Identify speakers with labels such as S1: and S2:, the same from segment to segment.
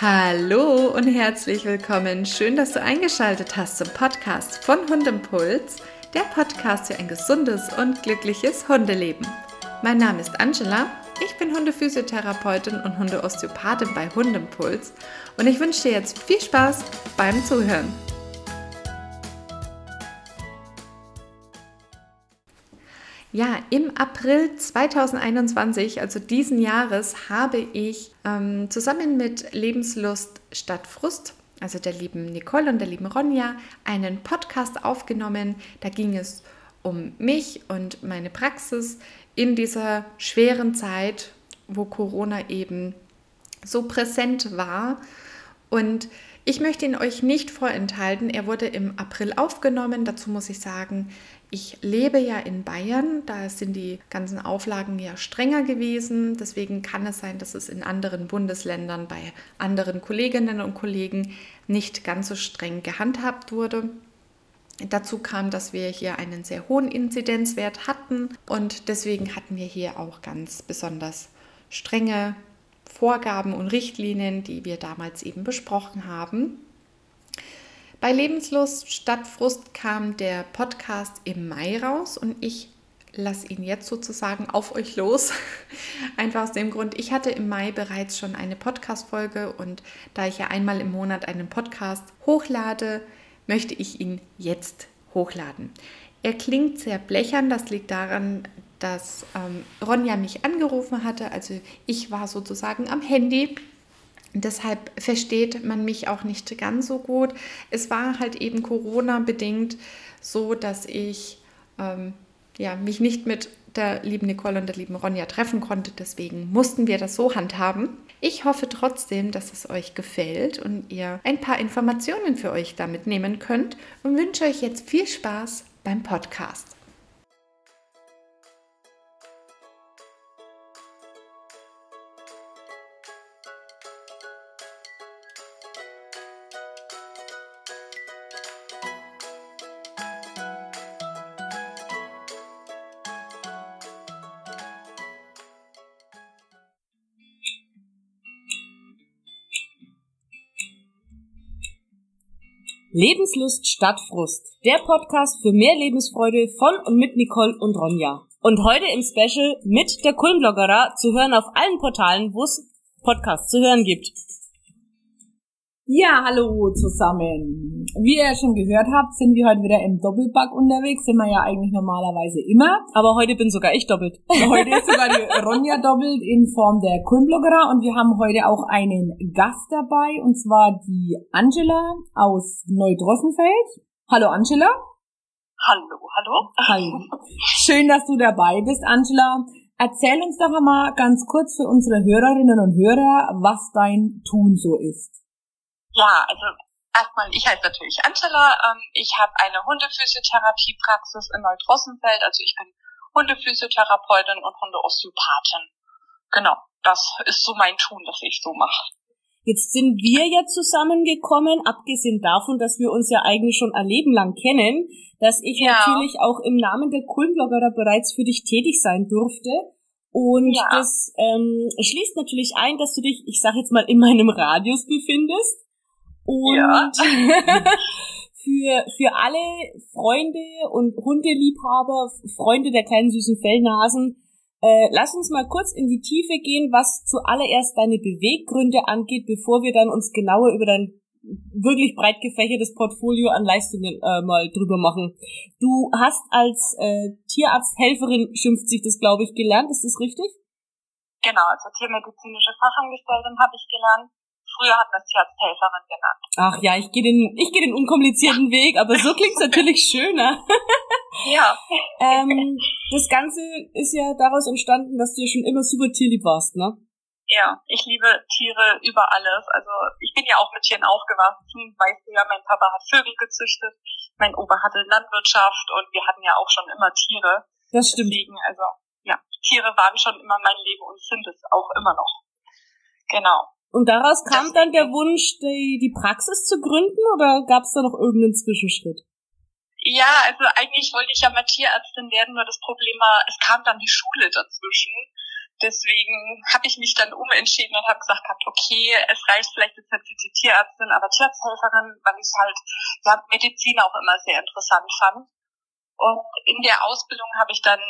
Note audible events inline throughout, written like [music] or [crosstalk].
S1: Hallo und herzlich willkommen. Schön, dass du eingeschaltet hast zum Podcast von Hundimpuls, der Podcast für ein gesundes und glückliches Hundeleben. Mein Name ist Angela, ich bin Hundephysiotherapeutin und Hundeosteopathin bei Hundimpuls und ich wünsche dir jetzt viel Spaß beim Zuhören. Ja, im April 2021, also diesen Jahres, habe ich ähm, zusammen mit Lebenslust statt Frust, also der lieben Nicole und der lieben Ronja, einen Podcast aufgenommen. Da ging es um mich und meine Praxis in dieser schweren Zeit, wo Corona eben so präsent war. Und ich möchte ihn euch nicht vorenthalten. Er wurde im April aufgenommen. Dazu muss ich sagen, ich lebe ja in Bayern, da sind die ganzen Auflagen ja strenger gewesen. Deswegen kann es sein, dass es in anderen Bundesländern bei anderen Kolleginnen und Kollegen nicht ganz so streng gehandhabt wurde. Dazu kam, dass wir hier einen sehr hohen Inzidenzwert hatten und deswegen hatten wir hier auch ganz besonders strenge Vorgaben und Richtlinien, die wir damals eben besprochen haben. Bei Lebenslust statt Frust kam der Podcast im Mai raus und ich lasse ihn jetzt sozusagen auf euch los. [laughs] Einfach aus dem Grund, ich hatte im Mai bereits schon eine Podcast-Folge und da ich ja einmal im Monat einen Podcast hochlade, möchte ich ihn jetzt hochladen. Er klingt sehr blechern, das liegt daran, dass ähm, Ronja mich angerufen hatte. Also ich war sozusagen am Handy Deshalb versteht man mich auch nicht ganz so gut. Es war halt eben Corona-bedingt so, dass ich ähm, ja, mich nicht mit der lieben Nicole und der lieben Ronja treffen konnte. Deswegen mussten wir das so handhaben. Ich hoffe trotzdem, dass es euch gefällt und ihr ein paar Informationen für euch damit nehmen könnt und wünsche euch jetzt viel Spaß beim Podcast.
S2: Lebenslust statt Frust. Der Podcast für mehr Lebensfreude von und mit Nicole und Ronja. Und heute im Special mit der Kulmbloggerer zu hören auf allen Portalen, wo es Podcasts zu hören gibt.
S3: Ja, hallo zusammen. Wie ihr schon gehört habt, sind wir heute wieder im Doppelpack unterwegs. Sind wir ja eigentlich normalerweise immer.
S2: Aber heute bin sogar ich doppelt. [laughs]
S3: Heute ist sogar die Ronja doppelt in Form der Kulmbloggerer und wir haben heute auch einen Gast dabei und zwar die Angela aus Neudrossenfeld. Hallo Angela.
S4: Hallo, hallo.
S3: Hallo. Schön, dass du dabei bist, Angela. Erzähl uns doch einmal ganz kurz für unsere Hörerinnen und Hörer, was dein Tun so ist.
S4: Ja, also erstmal, ich heiße natürlich Angela. Ähm, ich habe eine Hundephysiotherapiepraxis in Neudrossenfeld. Also ich bin Hundephysiotherapeutin und Hundeosteopathin. Genau, das ist so mein Tun, das ich so mache.
S2: Jetzt sind wir ja zusammengekommen, abgesehen davon, dass wir uns ja eigentlich schon ein Leben lang kennen, dass ich ja. natürlich auch im Namen der Kulmbloggerer bereits für dich tätig sein durfte. Und ja. das ähm, schließt natürlich ein, dass du dich, ich sag jetzt mal, in meinem Radius befindest. Und ja. [laughs] für, für alle Freunde und Hundeliebhaber, Freunde der kleinen süßen Fellnasen, äh, lass uns mal kurz in die Tiefe gehen, was zuallererst deine Beweggründe angeht, bevor wir dann uns genauer über dein wirklich breit gefächertes Portfolio an Leistungen äh, mal drüber machen. Du hast als äh, Tierarzthelferin, schimpft sich das, glaube ich, gelernt. Ist das richtig?
S4: Genau, also tiermedizinische Fachangestellte habe ich gelernt. Früher hat man es Tierarzthelferin genannt.
S2: Ach ja, ich gehe den, ich gehe den unkomplizierten Weg, aber so klingt's natürlich schöner. [laughs]
S4: ja.
S2: ähm, das Ganze ist ja daraus entstanden, dass du ja schon immer super tierlieb warst, ne?
S4: Ja, ich liebe Tiere über alles. Also ich bin ja auch mit Tieren aufgewachsen. Weißt du ja, mein Papa hat Vögel gezüchtet, mein Opa hatte Landwirtschaft und wir hatten ja auch schon immer Tiere.
S2: Das stimmt.
S4: Deswegen, also ja, Tiere waren schon immer mein Leben und sind es auch immer noch. Genau.
S2: Und daraus kam dann der Wunsch, die, die Praxis zu gründen oder gab es da noch irgendeinen Zwischenschritt?
S4: Ja, also eigentlich wollte ich ja mal Tierärztin werden, nur das Problem war, es kam dann die Schule dazwischen. deswegen habe ich mich dann umentschieden und habe gesagt gehabt, okay, es reicht vielleicht jetzt nicht für die Tierärztin, aber Tierarzthelferin, weil ich halt ja, Medizin auch immer sehr interessant fand. Und in der Ausbildung habe ich dann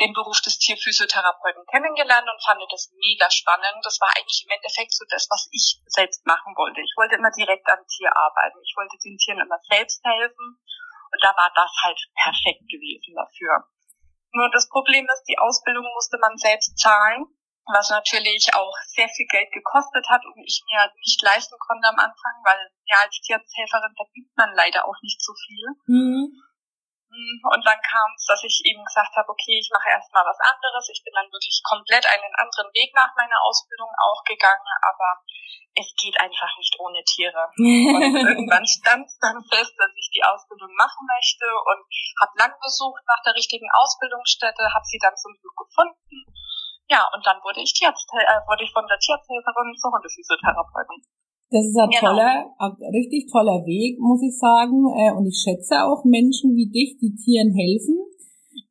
S4: den Beruf des Tierphysiotherapeuten kennengelernt und fand das mega spannend. Das war eigentlich im Endeffekt so das, was ich selbst machen wollte. Ich wollte immer direkt am Tier arbeiten. Ich wollte den Tieren immer selbst helfen. Und da war das halt perfekt gewesen dafür. Nur das Problem ist, die Ausbildung musste man selbst zahlen, was natürlich auch sehr viel Geld gekostet hat und ich mir nicht leisten konnte am Anfang, weil ja als Tierarzthelferin verdient man leider auch nicht so viel. Mhm. Und dann kam es, dass ich eben gesagt habe, okay, ich mache erstmal was anderes. Ich bin dann wirklich komplett einen anderen Weg nach meiner Ausbildung auch gegangen, aber es geht einfach nicht ohne Tiere. [laughs] Und irgendwann stand dann fest, dass ich die Ausbildung machen möchte und habe lang gesucht nach der richtigen Ausbildungsstätte, habe sie dann zum Glück gefunden. Ja, und dann wurde ich Tierarzt, äh, wurde ich von der Tierarzthelferin zur Hundephysiotherapeutin.
S3: Das ist ein genau. toller, ein richtig toller Weg, muss ich sagen. Äh, und ich schätze auch Menschen wie dich, die Tieren helfen.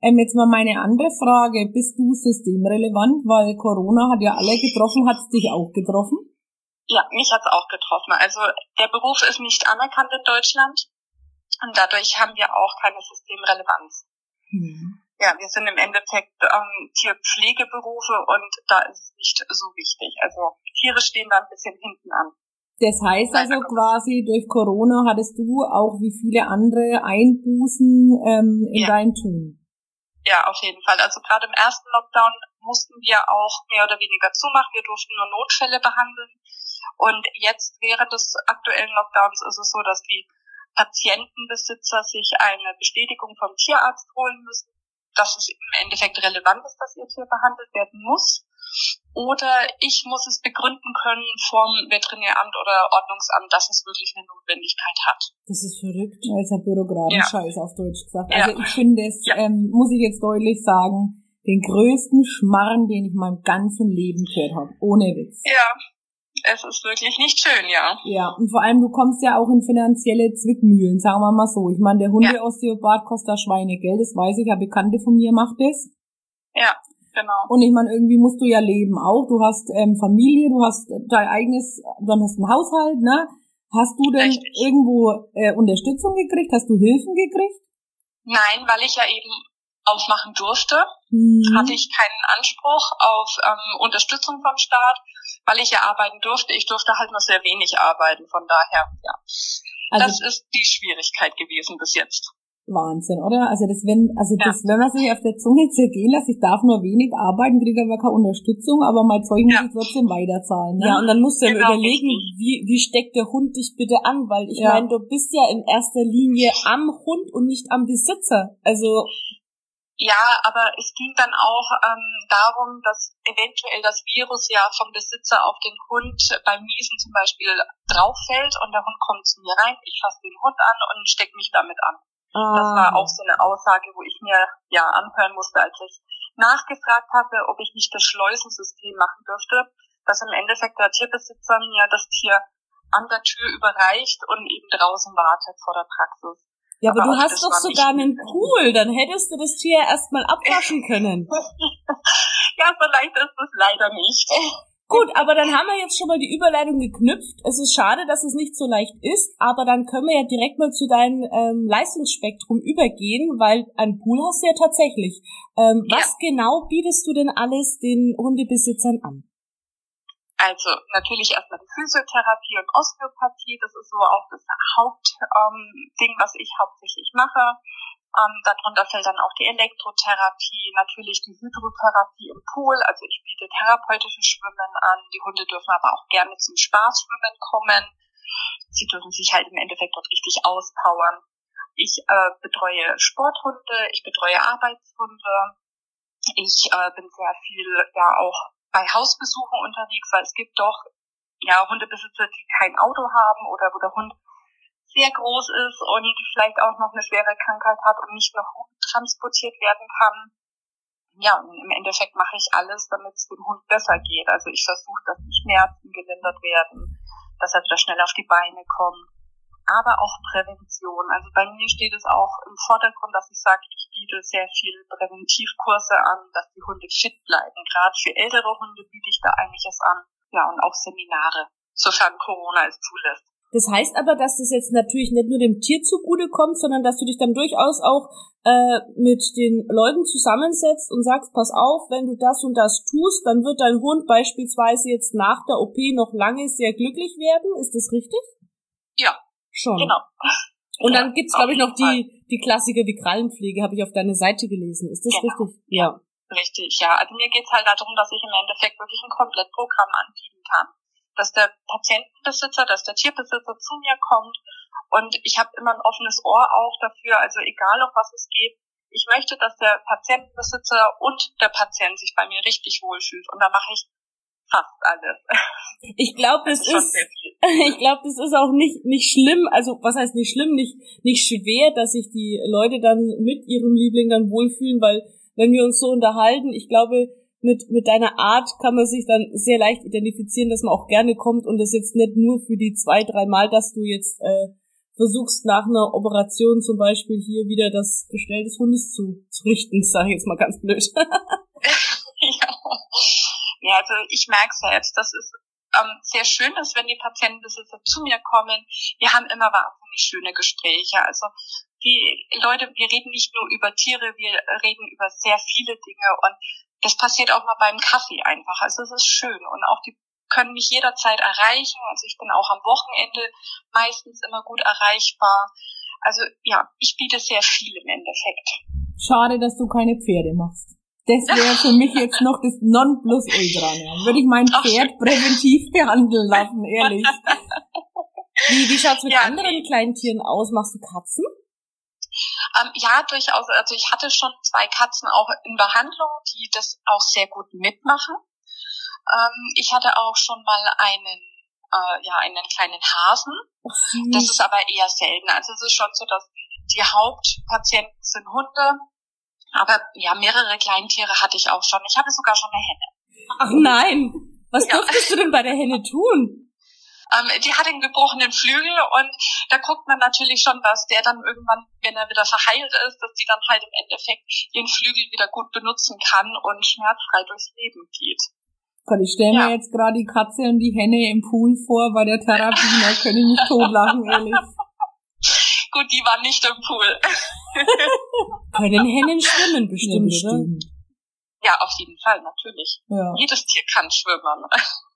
S3: Ähm, jetzt mal meine andere Frage. Bist du systemrelevant? Weil Corona hat ja alle getroffen. Hat es dich auch getroffen?
S4: Ja, mich hat es auch getroffen. Also der Beruf ist nicht anerkannt in Deutschland. Und dadurch haben wir auch keine Systemrelevanz. Hm. Ja, wir sind im Endeffekt ähm, Tierpflegeberufe und da ist es nicht so wichtig. Also Tiere stehen da ein bisschen hinten an.
S3: Das heißt also quasi, durch Corona hattest du auch wie viele andere Einbußen ähm, in ja. deinem Tun.
S4: Ja, auf jeden Fall. Also gerade im ersten Lockdown mussten wir auch mehr oder weniger zumachen. Wir durften nur Notfälle behandeln. Und jetzt während des aktuellen Lockdowns ist es so, dass die Patientenbesitzer sich eine Bestätigung vom Tierarzt holen müssen, dass es im Endeffekt relevant ist, dass ihr Tier behandelt werden muss oder ich muss es begründen können vom Veterinäramt oder Ordnungsamt, dass es wirklich eine Notwendigkeit hat.
S3: Das ist verrückt. Das ist ja Bürokratenscheiß ja. auf Deutsch gesagt. Also ja. ich finde es, ja. ähm, muss ich jetzt deutlich sagen, den größten Schmarren, den ich in meinem ganzen Leben gehört habe. Ohne Witz.
S4: Ja, es ist wirklich nicht schön, ja.
S3: Ja, und vor allem, du kommst ja auch in finanzielle Zwickmühlen, sagen wir mal so. Ich meine, der Hundeosteopath kostet Schweinegeld, das weiß ich, ja, Bekannte von mir macht das.
S4: Ja. Genau.
S3: Und ich meine, irgendwie musst du ja leben auch. Du hast ähm, Familie, du hast dein eigenes, dann hast einen Haushalt, ne? Hast du denn Richtig. irgendwo äh, Unterstützung gekriegt? Hast du Hilfen gekriegt?
S4: Nein, weil ich ja eben aufmachen durfte, mhm. hatte ich keinen Anspruch auf ähm, Unterstützung vom Staat, weil ich ja arbeiten durfte. Ich durfte halt nur sehr wenig arbeiten, von daher, ja. Also, das ist die Schwierigkeit gewesen bis jetzt.
S3: Wahnsinn, oder? Also das, wenn, also ja. das, wenn man sich auf der Zunge zergehen lässt, ich darf nur wenig arbeiten, kriege aber keine Unterstützung, aber mein Zeug muss ja. ich trotzdem weiterzahlen. Ne?
S2: Ja, und dann musst du genau. überlegen, wie, wie steckt der Hund dich bitte an? Weil ich ja. meine, du bist ja in erster Linie am Hund und nicht am Besitzer. Also
S4: ja, aber es ging dann auch ähm, darum, dass eventuell das Virus ja vom Besitzer auf den Hund beim Niesen zum Beispiel drauffällt und der Hund kommt zu mir rein, ich fasse den Hund an und stecke mich damit an. Das war ah. auch so eine Aussage, wo ich mir ja anhören musste, als ich nachgefragt hatte, ob ich nicht das Schleusensystem machen dürfte, dass im Endeffekt der Tierbesitzer mir das Tier an der Tür überreicht und eben draußen wartet vor der Praxis.
S2: Ja, aber, aber du hast doch sogar einen Pool, dann hättest du das Tier erstmal abwaschen [laughs] können.
S4: ja, so leicht ist es leider nicht. [laughs]
S2: Gut, aber dann haben wir jetzt schon mal die Überleitung geknüpft. Es ist schade, dass es nicht so leicht ist, aber dann können wir ja direkt mal zu deinem ähm, Leistungsspektrum übergehen, weil ein Pool hast du ja tatsächlich. Ähm, ja. Was genau bietest du denn alles den Hundebesitzern an?
S4: Also natürlich erstmal die Physiotherapie und Osteopathie, das ist so auch das Hauptding, ähm, was ich hauptsächlich mache. Ähm, darunter fällt dann auch die Elektrotherapie, natürlich die Hydrotherapie im Pool. Also ich biete therapeutische Schwimmen an. Die Hunde dürfen aber auch gerne zum Spaßschwimmen kommen. Sie dürfen sich halt im Endeffekt dort richtig auspowern. Ich äh, betreue Sporthunde, ich betreue Arbeitshunde. Ich äh, bin sehr viel ja auch bei Hausbesuchen unterwegs, weil es gibt doch ja Hundebesitzer, die kein Auto haben oder wo der Hund sehr groß ist und vielleicht auch noch eine schwere Krankheit hat und nicht noch transportiert werden kann. Ja, und im Endeffekt mache ich alles, damit es dem Hund besser geht. Also ich versuche, dass die Schmerzen gelindert werden, dass er wieder schnell auf die Beine kommt. Aber auch Prävention. Also bei mir steht es auch im Vordergrund, dass ich sage, ich biete sehr viel Präventivkurse an, dass die Hunde fit bleiben. Gerade für ältere Hunde biete ich da einiges an. Ja, und auch Seminare, sofern Corona es zulässt.
S2: Das heißt aber, dass das jetzt natürlich nicht nur dem Tier zugute kommt, sondern dass du dich dann durchaus auch äh, mit den Leuten zusammensetzt und sagst, pass auf, wenn du das und das tust, dann wird dein Hund beispielsweise jetzt nach der OP noch lange sehr glücklich werden. Ist das richtig?
S4: Ja.
S2: Schon.
S4: Genau.
S2: Und dann gibt's, glaube ich, noch die, die Klassiker wie Krallenpflege, habe ich auf deiner Seite gelesen. Ist das
S4: Genau.
S2: richtig? Ja.
S4: Richtig, ja. Also mir geht's halt darum, dass ich im Endeffekt wirklich ein Komplettprogramm anbieten kann. Dass der Patientenbesitzer, dass der Tierbesitzer zu mir kommt und ich habe immer ein offenes Ohr auch dafür, also egal auf was es geht. Ich möchte, dass der Patientenbesitzer und der Patient sich bei mir richtig wohlfühlt und da mache ich fast alles.
S2: Ich glaube, das
S4: schon
S2: ist,
S4: viel. [laughs]
S2: ich glaube, das ist auch nicht, nicht schlimm, also was heißt nicht schlimm, nicht, nicht schwer, dass sich die Leute dann mit ihrem Liebling dann wohlfühlen, weil wenn wir uns so unterhalten, ich glaube, mit, mit deiner Art kann man sich dann sehr leicht identifizieren, dass man auch gerne kommt und das jetzt nicht nur für die zwei, drei Mal, dass du jetzt äh, versuchst nach einer Operation zum Beispiel hier wieder das Gestell des Hundes zu, zu richten, [laughs] sage ich jetzt mal ganz blöd.
S4: ja. [laughs] ja, also ich merke selbst, dass es ähm, sehr schön ist, wenn die Patientenbesitzer zu mir kommen. Wir haben immer wahnsinnig schöne Gespräche. Also die Leute, wir reden nicht nur über Tiere, wir reden über sehr viele Dinge und das passiert auch mal beim Kaffee einfach. Also es ist schön und auch die können mich jederzeit erreichen. Also ich bin auch am Wochenende meistens immer gut erreichbar. Also ja, ich biete sehr viel im Endeffekt.
S3: Schade, dass du keine Pferde machst. Das wäre für mich [laughs] jetzt noch das Nonplusultra. Ne? Würde ich mein Pferd präventiv [laughs] behandeln lassen, ehrlich. [laughs]
S2: Wie, wie schaut's mit
S4: Ja,
S2: anderen kleinen Tieren aus? Machst du Katzen?
S4: Ähm, ja, durchaus. Also ich hatte schon zwei Katzen auch in Behandlung, die das auch sehr gut mitmachen. Ähm, ich hatte auch schon mal einen, äh, ja, einen kleinen Hasen. Das ist aber eher selten. Also es ist schon so, dass die Hauptpatienten sind Hunde. Aber ja, mehrere Kleintiere hatte ich auch schon. Ich hatte sogar schon eine Henne.
S2: Ach nein! Was
S4: Ja.
S2: durftest du denn bei der Henne tun?
S4: Ähm, die hat einen gebrochenen Flügel und da guckt man natürlich schon, dass der dann irgendwann, wenn er wieder verheilt ist, dass die dann halt im Endeffekt ihren Flügel wieder gut benutzen kann und schmerzfrei durchs Leben geht.
S3: Gott, ich stelle
S4: Ja.
S3: mir jetzt gerade die Katze und die Henne im Pool vor bei der Therapie, da könnte ich mich totlachen, ehrlich. [laughs]
S4: Gut, die war nicht im Pool. [laughs]
S2: Können Hennen schwimmen bestimmt,
S3: ja,
S2: oder?
S3: bestimmt.
S4: Ja, auf jeden Fall, natürlich.
S3: Ja.
S4: Jedes Tier kann schwimmen. [laughs]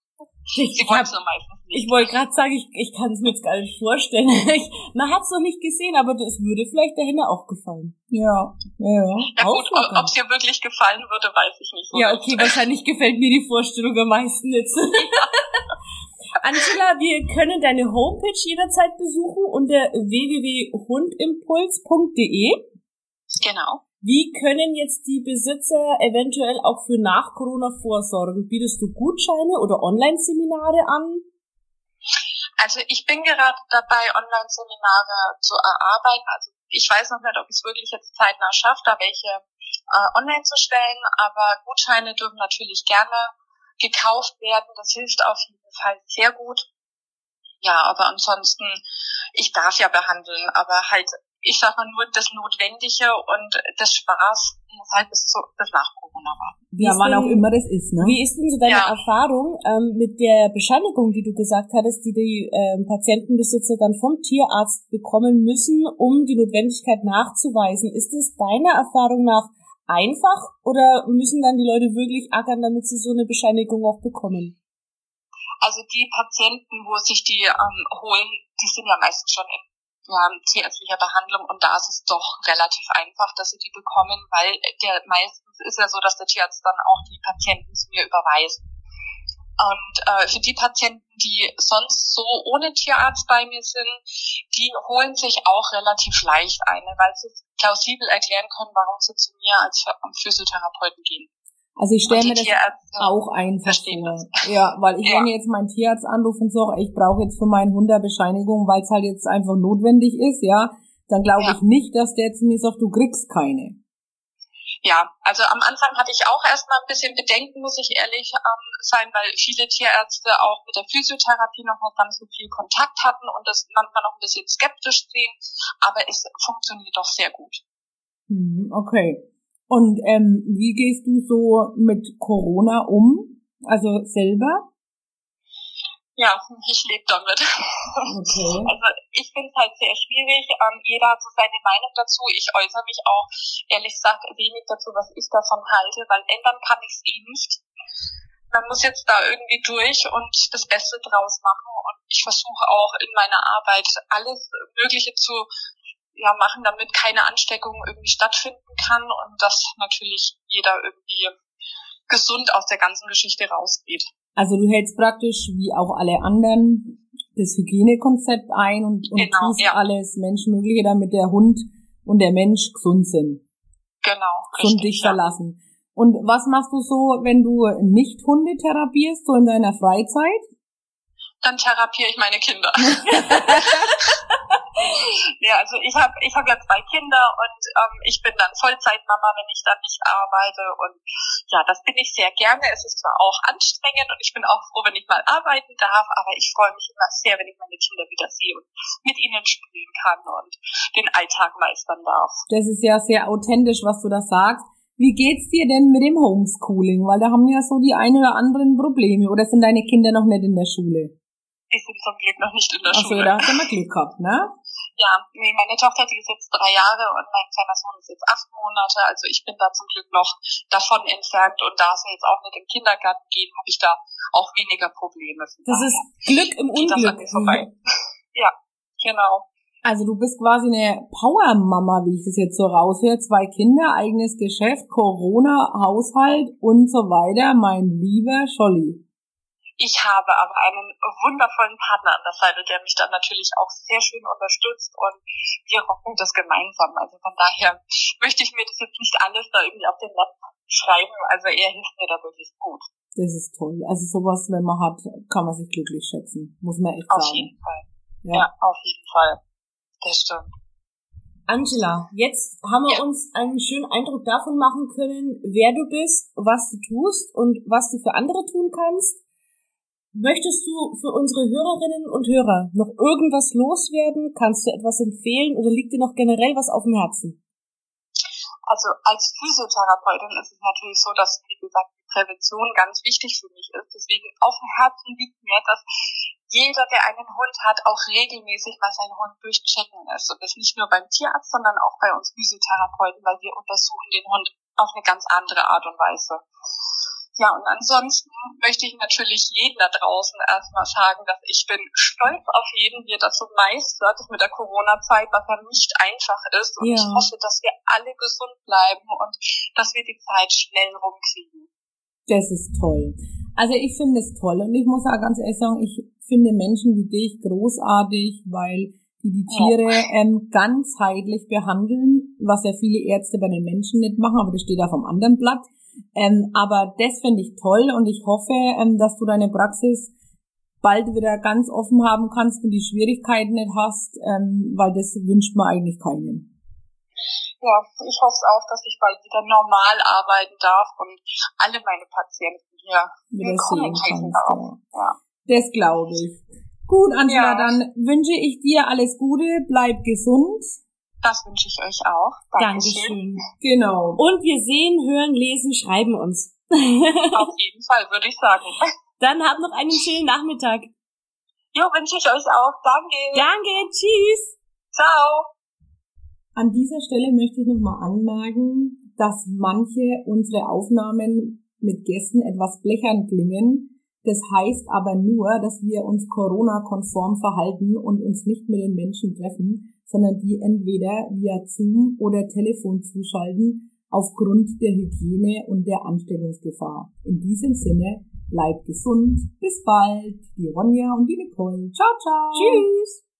S2: Ich,
S4: Sie
S2: ich,
S4: es nur meistens
S2: ich
S4: nicht.
S2: wollte gerade sagen, ich, ich kann es mir jetzt gar nicht vorstellen. [laughs] Ich, man hat es noch nicht gesehen, aber das würde vielleicht der Henne auch gefallen.
S3: Ja, ja, ja.
S4: Ja gut, ob es ihr wirklich gefallen würde, weiß ich nicht.
S2: Ja, okay, [laughs] wahrscheinlich gefällt mir die Vorstellung am meisten jetzt. [laughs] Angela, wir können deine Homepage jederzeit besuchen unter www.hundimpuls.de.
S4: Genau.
S2: Wie können jetzt die Besitzer eventuell auch für nach Corona vorsorgen? Bietest du Gutscheine oder Online-Seminare an?
S4: Also ich bin gerade dabei, Online-Seminare zu erarbeiten. Also ich weiß noch nicht, ob ich es wirklich jetzt zeitnah schaffe, da welche äh, online zu stellen, aber Gutscheine dürfen natürlich gerne gekauft werden. Das hilft auf jeden Fall sehr gut. Ja, aber ansonsten, ich darf ja behandeln, aber halt, ich sag mal nur das Notwendige und das Spaß muss halt bis, zu, bis nach Corona warten.
S2: Wie
S3: Ja, wann auch immer das ist, ne?
S2: Wie ist denn so deine
S4: Ja.
S2: Erfahrung ähm, mit der Bescheinigung, die du gesagt hattest, die die ähm, Patientenbesitzer dann vom Tierarzt bekommen müssen, um die Notwendigkeit nachzuweisen? Ist es deiner Erfahrung nach einfach oder müssen dann die Leute wirklich ackern, damit sie so eine Bescheinigung auch bekommen?
S4: Also die Patienten, wo sich die ähm, holen, die sind ja meistens schon in ja, tierärztlicher Behandlung und da ist es doch relativ einfach, dass sie die bekommen, weil der meistens ist ja so, dass der Tierarzt dann auch die Patienten zu mir überweist. Und äh, für die Patienten, die sonst so ohne Tierarzt bei mir sind, die holen sich auch relativ leicht eine, weil sie plausibel erklären können, warum sie zu mir als Physiotherapeuten gehen.
S3: Also ich stelle mir das
S4: Tierärzte
S3: auch einfach vor. Ja, weil ich
S4: Ja.
S3: wenn jetzt meinen Tierarzt anrufe und sage, ich brauche jetzt für meinen Hund eine Bescheinigung, weil es halt jetzt einfach notwendig ist, ja, dann glaube
S4: Ja.
S3: ich nicht, dass der zu mir sagt, du kriegst keine.
S4: Ja, also am Anfang hatte ich auch erstmal ein bisschen Bedenken, muss ich ehrlich ähm, sein, weil viele Tierärzte auch mit der Physiotherapie noch nicht ganz so viel Kontakt hatten und das manchmal noch ein bisschen skeptisch sehen, aber es funktioniert doch sehr gut.
S3: Hm, okay. Und ähm, wie gehst du so mit Corona um? Also selber?
S4: Ja, ich lebe damit. Okay. [laughs] Also ich finde es halt sehr schwierig. Ähm, jeder hat so seine Meinung dazu. Ich äußere mich auch ehrlich gesagt wenig dazu, was ich davon halte, weil ändern kann ich es eh nicht. Man muss jetzt da irgendwie durch und das Beste draus machen. Und ich versuche auch in meiner Arbeit alles Mögliche zu ja, machen, damit keine Ansteckung irgendwie stattfinden kann und dass natürlich jeder irgendwie gesund aus der ganzen Geschichte rausgeht.
S3: Also du hältst praktisch wie auch alle anderen das Hygienekonzept ein und, und genau, tust ja. alles Menschenmögliche, damit der Hund und der Mensch gesund sind.
S4: Genau.
S3: Und dich ja. verlassen. Und was machst du so, wenn du nicht Hunde therapierst, so in deiner Freizeit?
S4: Dann therapiere ich meine Kinder. [laughs] [laughs] [laughs] ja, also ich habe ich hab ja zwei Kinder und ähm, ich bin dann Vollzeitmama, wenn ich dann nicht arbeite. Und ja, das bin ich sehr gerne. Es ist zwar auch anstrengend und ich bin auch froh, wenn ich mal arbeiten darf, aber ich freue mich immer sehr, wenn ich meine Kinder wieder sehe und mit ihnen spielen kann und den Alltag meistern darf.
S3: Das ist ja sehr authentisch, was du da sagst. Wie geht's dir denn mit dem Homeschooling? Weil da haben ja so die ein oder anderen Probleme. Oder sind deine Kinder noch nicht in der Schule?
S4: Die sind zum Glück noch nicht in der
S3: Ach so,
S4: Schule.
S3: da hast du mal Glück gehabt, ne?
S4: Ja, nee, meine Tochter, die ist jetzt drei Jahre und mein kleiner Sohn ist jetzt acht Monate. Also ich bin da zum Glück noch davon entfernt und da sie jetzt auch nicht in den Kindergarten gehen, habe ich da auch weniger Probleme.
S3: Das ist Glück im Unglück.
S4: vorbei. [laughs] ja, genau.
S3: Also du bist quasi eine Power-Mama, wie ich das jetzt so raushöre. Zwei Kinder, eigenes Geschäft, Corona, Haushalt und so weiter. Mein lieber Scholli.
S4: Ich habe aber einen wundervollen Partner an der Seite, der mich dann natürlich auch sehr schön unterstützt und wir rocken das gemeinsam. Also von daher möchte ich mir das jetzt nicht alles da irgendwie auf den Lapp schreiben. Also er hilft mir da wirklich gut.
S3: Das ist toll. Also sowas, wenn man hat, kann man sich glücklich schätzen. Muss man echt
S4: auf
S3: sagen.
S4: Auf jeden Fall. Ja. ja, auf jeden Fall. Das stimmt.
S2: Angela, jetzt haben wir ja. uns einen schönen Eindruck davon machen können, wer du bist, was du tust und was du für andere tun kannst. Möchtest du für unsere Hörerinnen und Hörer noch irgendwas loswerden? Kannst du etwas empfehlen oder liegt dir noch generell was auf dem Herzen?
S4: Also als Physiotherapeutin ist es natürlich so, dass, wie gesagt, die Prävention ganz wichtig für mich ist. Deswegen auf dem Herzen liegt mir, dass jeder, der einen Hund hat, auch regelmäßig mal seinen Hund durchchecken lässt. Und das nicht nur beim Tierarzt, sondern auch bei uns Physiotherapeuten, weil wir untersuchen den Hund auf eine ganz andere Art und Weise. Ja, und ansonsten möchte ich natürlich jeden da draußen erstmal sagen, dass ich bin stolz auf jeden, wie er das so meistert mit der Corona-Zeit, was ja nicht einfach ist. Und ja. ich hoffe, dass wir alle gesund bleiben und dass wir die Zeit schnell rumkriegen.
S3: Das ist toll. Also ich finde es toll und ich muss auch ganz ehrlich sagen, ich finde Menschen wie dich großartig, weil die die Tiere ähm, ganzheitlich behandeln, was ja viele Ärzte bei den Menschen nicht machen, aber das steht auf einem anderen Blatt. Ähm, aber das finde ich toll und ich hoffe, ähm, dass du deine Praxis bald wieder ganz offen haben kannst und die Schwierigkeiten nicht hast, ähm, weil das wünscht man eigentlich keinen.
S4: Ja, ich hoffe auch, dass ich bald wieder normal arbeiten darf und alle meine Patienten hier
S3: wieder sehen kannst. Ja. ja. Das glaube ich. Gut, Angela, ja. dann wünsche ich dir alles Gute, bleib gesund.
S4: Das wünsche ich euch auch.
S2: Dankeschön. Dankeschön.
S3: Genau.
S2: Und wir sehen, hören, lesen, schreiben uns. [laughs]
S4: Auf jeden Fall, würde ich sagen.
S2: Dann habt noch einen schönen Nachmittag.
S4: Jo, wünsche ich euch auch. Danke.
S2: Danke, tschüss.
S4: Ciao.
S3: An dieser Stelle möchte ich nochmal anmerken, dass manche unsere Aufnahmen mit Gästen etwas blechern klingen. Das heißt aber nur, dass wir uns Corona-konform verhalten und uns nicht mit den Menschen treffen, sondern die entweder via Zoom oder Telefon zuschalten aufgrund der Hygiene und der Ansteckungsgefahr. In diesem Sinne, bleibt gesund, bis bald, die Ronja und die Nicole. Ciao, ciao.
S2: Tschüss.